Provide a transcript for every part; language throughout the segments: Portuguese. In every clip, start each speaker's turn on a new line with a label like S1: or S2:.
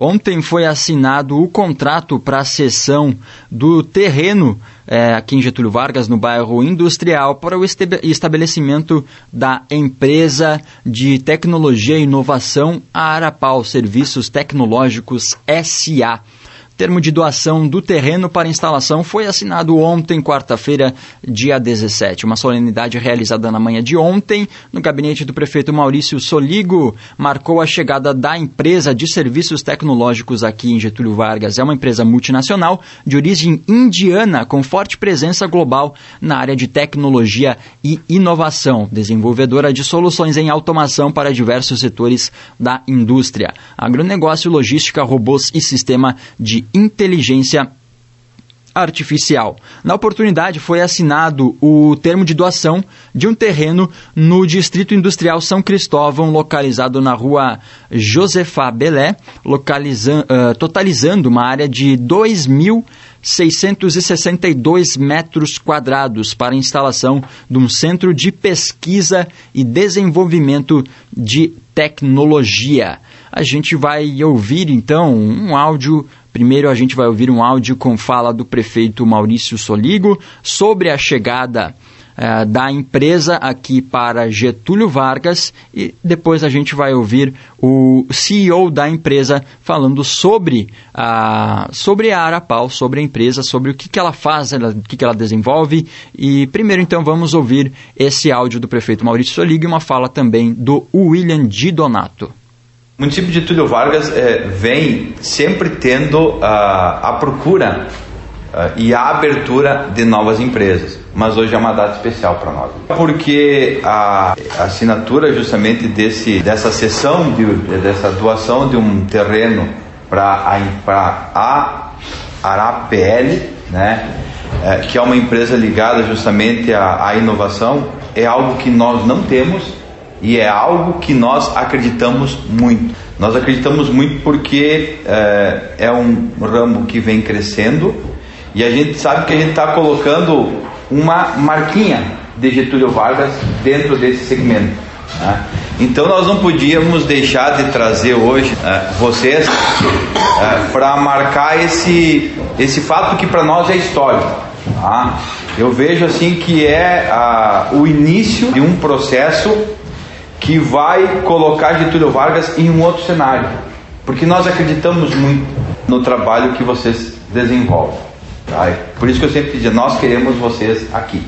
S1: Ontem foi assinado o contrato para a cessão do terreno é, aqui em Getúlio Vargas, no bairro Industrial, para o estabelecimento da empresa de tecnologia e inovação Arapau Serviços Tecnológicos SA termo de doação do terreno para instalação foi assinado ontem, quarta-feira, dia 17. Uma solenidade realizada na manhã de ontem, no gabinete do prefeito Maurício Soligo, marcou a chegada da empresa de serviços tecnológicos aqui em Getúlio Vargas. É uma empresa multinacional de origem indiana, com forte presença global na área de tecnologia e inovação, desenvolvedora de soluções em automação para diversos setores da indústria, agronegócio, logística, robôs e sistema de inteligência artificial. Na oportunidade, foi assinado o termo de doação de um terreno no Distrito Industrial São Cristóvão, localizado na rua Josefá Belé, uh, totalizando uma área de 2.662 metros quadrados para a instalação de um centro de pesquisa e desenvolvimento de tecnologia. A gente vai ouvir então um áudio Primeiro, a gente vai ouvir um áudio com fala do prefeito Maurício Soligo sobre a chegada uh, da empresa aqui para Getúlio Vargas e depois a gente vai ouvir o CEO da empresa falando sobre a, sobre a Arapau, sobre a empresa, sobre o que, que ela faz, ela, o que, que ela desenvolve. E primeiro, então, vamos ouvir esse áudio do prefeito Maurício Soligo e uma fala também do William Di Donato.
S2: O município de Túlio Vargas é, vem sempre tendo a, procura uh, e a abertura de novas empresas, mas hoje é uma data especial para nós, porque a, assinatura justamente desse, dessa sessão, de, dessa doação de um terreno para a, a ARAPL, né, é, que é uma empresa ligada justamente à, à inovação, é algo que nós não temos e é algo que nós acreditamos muito. Nós acreditamos muito porque é, é um ramo que vem crescendo e a gente sabe que a gente está colocando uma marquinha de Getúlio Vargas dentro desse segmento. Né? Então nós não podíamos deixar de trazer hoje é, vocês é, para marcar esse, esse fato que para nós é histórico. Tá? Eu vejo assim que é a, o início de um processo que vai colocar Getúlio Vargas em um outro cenário, porque nós acreditamos muito no trabalho que vocês desenvolvem. Tá? Por isso que eu sempre dizia, nós queremos vocês aqui.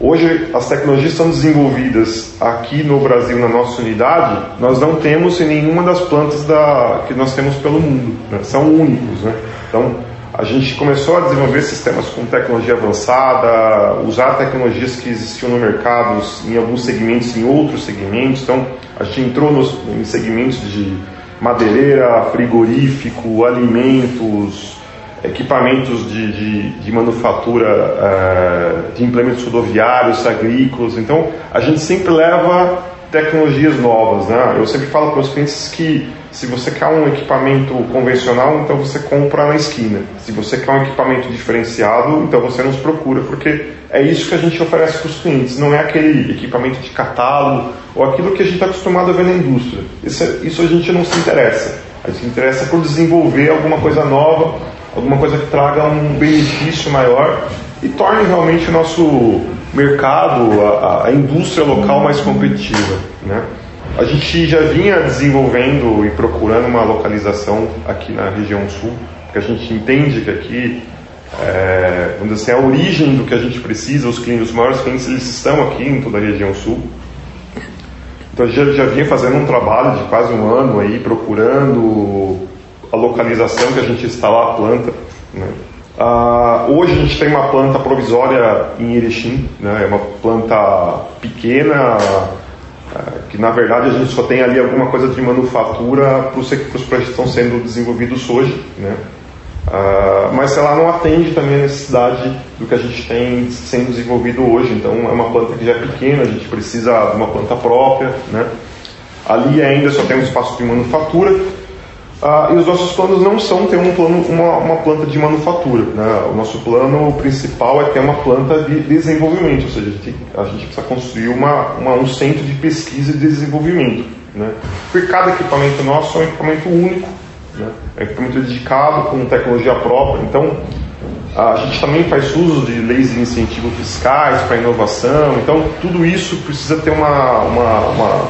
S3: Hoje as tecnologias são desenvolvidas aqui no Brasil, na nossa unidade, nós não temos em nenhuma das plantas da, que nós temos pelo mundo, né? são únicos. Né? Então, a gente começou a desenvolver sistemas com tecnologia avançada, usar tecnologias que existiam no mercado em alguns segmentos, em outros segmentos. Então, a gente entrou nos, em segmentos de madeireira, frigorífico, alimentos, equipamentos de, de, de manufatura, uh, de implementos rodoviários, agrícolas. Então, a gente sempre leva tecnologias novas. Né? Eu sempre falo para os clientes que se você quer um equipamento convencional, então você compra na esquina. Se você quer um equipamento diferenciado, então você nos procura, porque é isso que a gente oferece para os clientes. Não é aquele equipamento de catálogo ou aquilo que a gente está acostumado a ver na indústria. Isso, isso a gente não se interessa. A gente se interessa por desenvolver alguma coisa nova, alguma coisa que traga um benefício maior e torne realmente o nosso mercado, a, a indústria local mais competitiva. Né? A gente já vinha desenvolvendo e procurando uma localização aqui na região sul, porque a gente entende que aqui, é, vamos dizer assim, a origem do que a gente precisa, os clientes, os maiores clientes, eles estão aqui em toda a região sul. Então a gente já, já vinha fazendo um trabalho de quase um ano aí, procurando a localização que a gente instalar a planta. Né? Uh, hoje a gente tem uma planta provisória em Erechim, né? é uma planta pequena, uh, que na verdade a gente só tem ali alguma coisa de manufatura para os projetos que estão sendo desenvolvidos hoje. Né? Uh, mas ela não atende também a necessidade do que a gente tem sendo desenvolvido hoje, então é uma planta que já é pequena, a gente precisa de uma planta própria. Né? Ali ainda só tem um espaço de manufatura, ah, e os nossos planos não são ter um plano, uma, uma planta de manufatura. Né? O nosso plano principal é ter uma planta de desenvolvimento, ou seja, a gente, precisa construir uma, uma, um centro de pesquisa e desenvolvimento. Né? Porque cada equipamento nosso é um equipamento único Né? É um equipamento dedicado com tecnologia própria. Então, a gente também faz uso de leis de incentivo fiscais para inovação. Então, tudo isso precisa ter uma, uma, uma,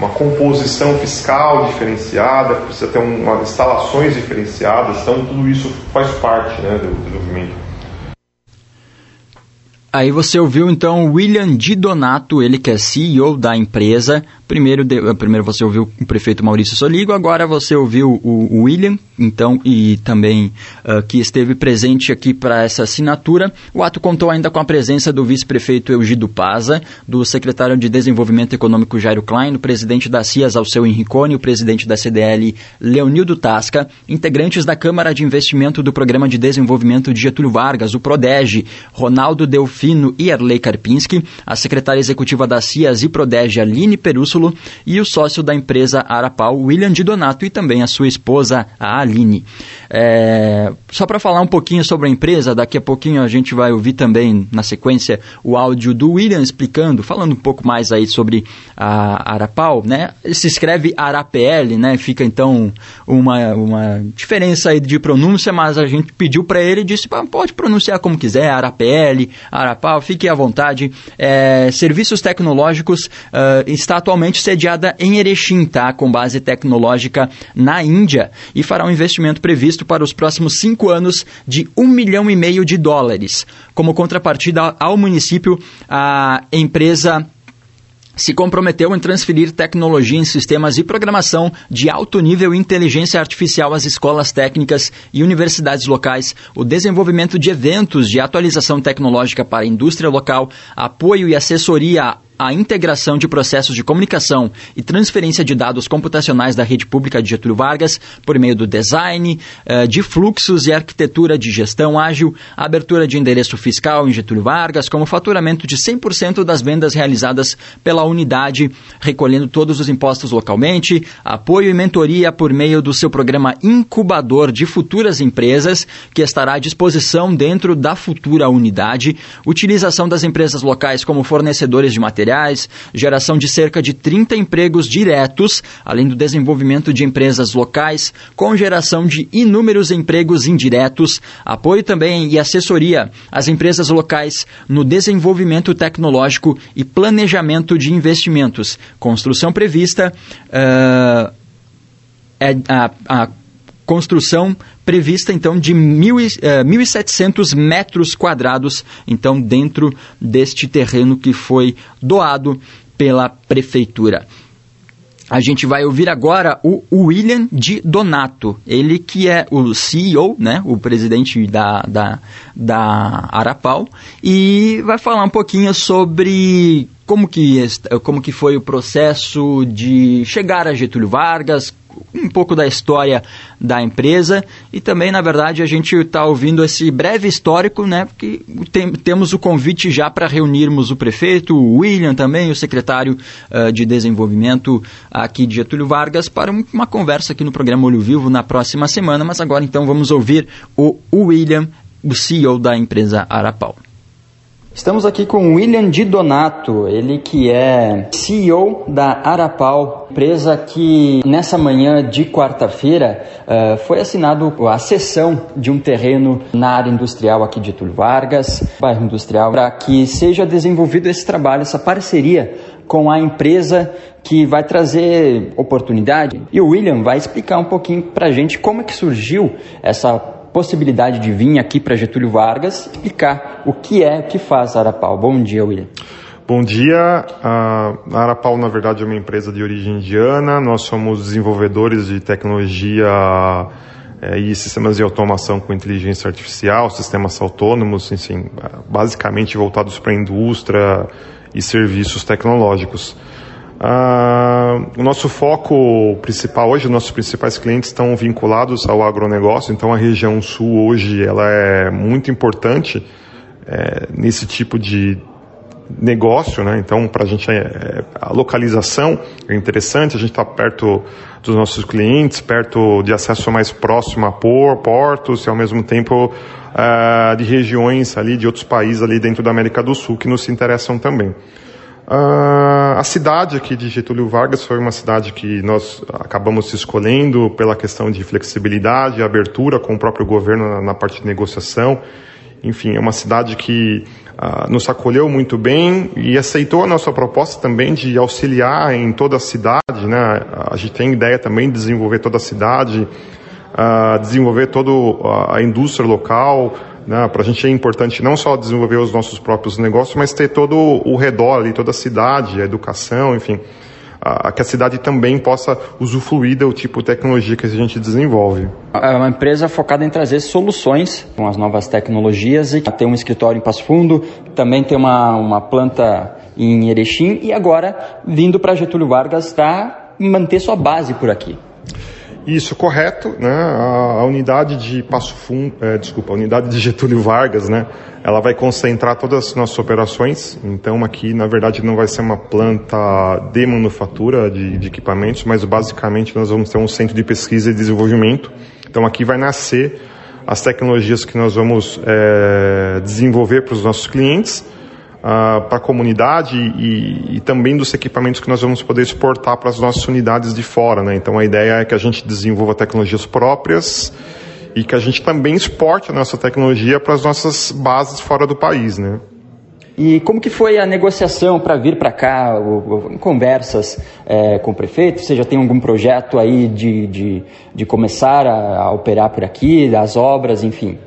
S3: uma composição fiscal diferenciada, precisa ter uma, instalações diferenciadas. Então, tudo isso faz parte né, do desenvolvimento.
S1: Aí você ouviu então William Di Donato, ele que é CEO da empresa. Primeiro, de, eh, primeiro você ouviu o prefeito Maurício Soligo, agora você ouviu o, o William, então, e também uh, que esteve presente aqui para essa assinatura. O ato contou ainda com a presença do vice-prefeito Eugido Paza, do secretário de Desenvolvimento Econômico Jairo Klein, do presidente da CIAS Alceu Henricone, o presidente da CDL Leonildo Tasca, integrantes da Câmara de Investimento do Programa de Desenvolvimento de Getúlio Vargas, o PRODEG, Ronaldo Delfim, Fino e Erlei Karpinski, a secretária executiva da CIAS e Prodege, Aline Perússulo, e o sócio da empresa Arapau, William Di Donato, e também a sua esposa, a Aline. É, só para falar um pouquinho sobre a empresa, daqui a pouquinho a gente vai ouvir também, na sequência, o áudio do William explicando, falando um pouco mais aí sobre a Arapau, né? Se escreve Arapl, né? Fica então uma, uma diferença aí de pronúncia, mas a gente pediu para ele e disse, pode pronunciar como quiser, Arapl, Arapau, fique à vontade. É, serviços Tecnológicos uh, está atualmente sediada em Erechim, tá? Com base tecnológica na Índia e fará um investimento previsto para os próximos cinco anos de um milhão e meio de dólares. Como contrapartida ao município, a empresa se comprometeu em transferir tecnologia em sistemas e programação de alto nível e inteligência artificial às escolas técnicas e universidades locais, o desenvolvimento de eventos de atualização tecnológica para a indústria local, apoio e assessoria a integração de processos de comunicação e transferência de dados computacionais da rede pública de Getúlio Vargas por meio do design, eh, de fluxos e arquitetura de gestão ágil, abertura de endereço fiscal em Getúlio Vargas, como faturamento de 100% das vendas realizadas pela unidade, recolhendo todos os impostos localmente, apoio e mentoria por meio do seu programa incubador de futuras empresas, que estará à disposição dentro da futura unidade, utilização das empresas locais como fornecedores de materiais materiais, geração de cerca de 30 empregos diretos, além do desenvolvimento de empresas locais, com geração de inúmeros empregos indiretos, apoio também e assessoria às empresas locais no desenvolvimento tecnológico e planejamento de investimentos. Construção prevista. Uh, é a, a construção prevista então de mil, uh, eh, 1.700 metros quadrados, então dentro deste terreno que foi doado pela prefeitura. A gente vai ouvir agora o William Di Donato, ele que é o CEO, né, o presidente da, da, da Arapau, e vai falar um pouquinho sobre como que, como que foi o processo de chegar a Getúlio Vargas, um pouco da história da empresa e também, na verdade, a gente está ouvindo esse breve histórico, né? Porque tem, temos o convite já para reunirmos o prefeito, o William também, o secretário uh, de desenvolvimento aqui de Getúlio Vargas, para uma conversa aqui no programa Olho Vivo na próxima semana. Mas agora então vamos ouvir o William, o CEO da empresa Arapau. Estamos aqui com William Di Donato, ele que é CEO da Arapau, empresa que nessa manhã de quarta-feira uh, foi assinado a cessão de um terreno na área industrial aqui de Túlio Vargas, bairro industrial, para que seja desenvolvido esse trabalho, essa parceria com a empresa que vai trazer oportunidade. E o William vai explicar um pouquinho para a gente como é que surgiu essa possibilidade de vir aqui para Getúlio Vargas explicar o que é, o que faz a Arapau. Bom dia, William.
S3: Bom dia. A Arapau, na verdade, é uma empresa de origem indiana. Nós somos desenvolvedores de tecnologia é, e sistemas de automação com inteligência artificial, sistemas autônomos, enfim, basicamente voltados para a indústria e serviços tecnológicos. Uh, o nosso foco principal hoje, nossos principais clientes estão vinculados ao agronegócio, então a região sul hoje ela é muito importante é, nesse tipo de negócio, né? Então para a gente é, a localização é interessante, a gente está perto dos nossos clientes, perto de acesso mais próximo a por, portos e ao mesmo tempo uh, de regiões ali de outros países ali dentro da América do Sul que nos interessam também. Uh, a cidade aqui de Getúlio Vargas foi uma cidade que nós acabamos escolhendo pela questão de flexibilidade, abertura com o próprio governo na, parte de negociação. Enfim, é uma cidade que uh, nos acolheu muito bem e aceitou a nossa proposta também de auxiliar em toda a cidade. Né? A gente tem ideia também de desenvolver toda a cidade, uh, desenvolver toda a indústria local, né? Para a gente é importante não só desenvolver os nossos próprios negócios, mas ter todo o redor ali, toda a cidade, a educação, enfim, a, que a cidade também possa usufruir do tipo de tecnologia que a gente desenvolve.
S1: É uma empresa focada em trazer soluções com as novas tecnologias e tem um escritório em Passo Fundo, também tem uma, uma planta em Erechim e agora vindo para Getúlio Vargas para manter sua base por aqui.
S3: Isso, correto. Né? A, a unidade de Passo Fundo, é, desculpa, a unidade de Getúlio Vargas, né? ela vai concentrar todas as nossas operações. Então, aqui, na verdade, não vai ser uma planta de manufatura de, de equipamentos, mas basicamente nós vamos ter um centro de pesquisa e desenvolvimento. Então, aqui vai nascer as tecnologias que nós vamos é, desenvolver para os nossos clientes uh, para a comunidade e, e, também dos equipamentos que nós vamos poder exportar para as nossas unidades de fora. Né? Então a ideia é que a gente desenvolva tecnologias próprias e que a gente também exporte a nossa tecnologia para as nossas bases fora do país. Né?
S1: E como que foi a negociação para vir para cá, o, o, conversas é, com o prefeito? Você já tem algum projeto aí de, de, de começar a, a, operar por aqui, das obras, enfim?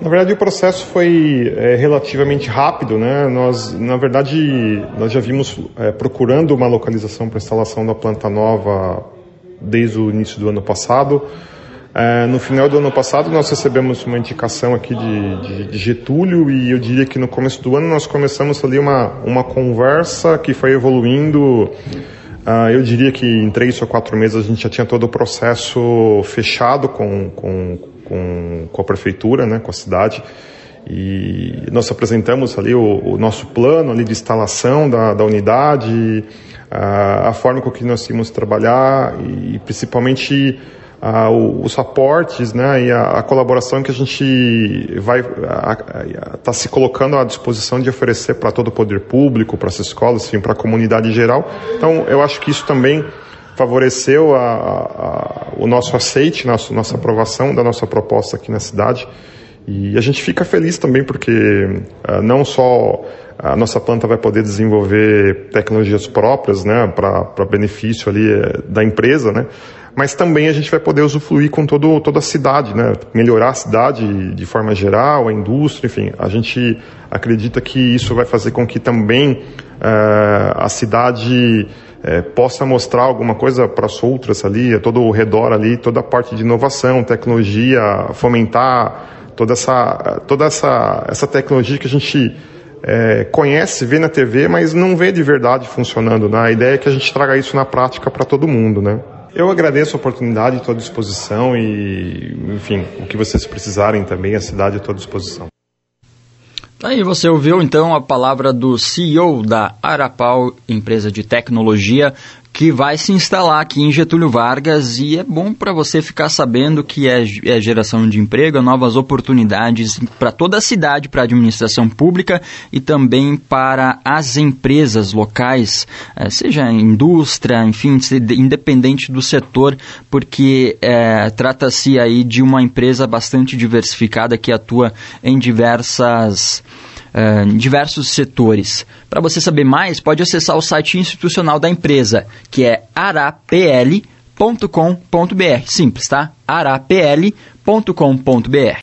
S3: Na verdade, o processo foi é, relativamente rápido, né? Nós, na verdade, nós já vimos é, procurando uma localização para instalação da planta nova desde o início do ano passado. É, no final do ano passado, nós recebemos uma indicação aqui de, de, de, Getúlio e eu diria que no começo do ano nós começamos ali uma, uma conversa que foi evoluindo. Uh, eu diria que em três ou quatro meses a gente já tinha todo o processo fechado com, com com, com a prefeitura, né, com a cidade, e nós apresentamos ali o, o nosso plano ali de instalação da, da unidade, a, a, forma com que nós íamos trabalhar e principalmente a, os aportes né, e a, a, colaboração que a gente vai estar tá se colocando à disposição de oferecer para todo o poder público, para as escolas, para a comunidade em geral. Então, eu acho que isso também favoreceu a, a, o nosso aceite, nossa, nossa aprovação da nossa proposta aqui na cidade. E a gente fica feliz também porque uh, não só a nossa planta vai poder desenvolver tecnologias próprias, né, para benefício ali uh, da empresa, né, mas também a gente vai poder usufruir com todo, toda a cidade, né, melhorar a cidade de forma geral, a indústria, enfim. A gente acredita que isso vai fazer com que também uh, a cidade é, possa mostrar alguma coisa para as outras ali, todo o redor ali, toda a parte de inovação, tecnologia, fomentar toda essa, toda essa, essa tecnologia que a gente é, conhece, vê na TV, mas não vê de verdade funcionando. Né? A ideia é que a gente traga isso na prática para todo mundo, né? Eu agradeço a oportunidade, estou à disposição e, enfim, o que vocês precisarem também, a cidade estou à disposição.
S1: Aí você ouviu então a palavra do CEO da Arapau, empresa de tecnologia, que vai se instalar aqui em Getúlio Vargas e é bom para você ficar sabendo que é, é geração de emprego, novas oportunidades para toda a cidade, para a administração pública e também para as empresas locais, é, seja indústria, enfim, independente do setor, porque é, trata-se aí de uma empresa bastante diversificada que atua em diversas em diversos setores. Para você saber mais, pode acessar o site institucional da empresa, que é arapl.com.br. Simples, tá? arapl.com.br.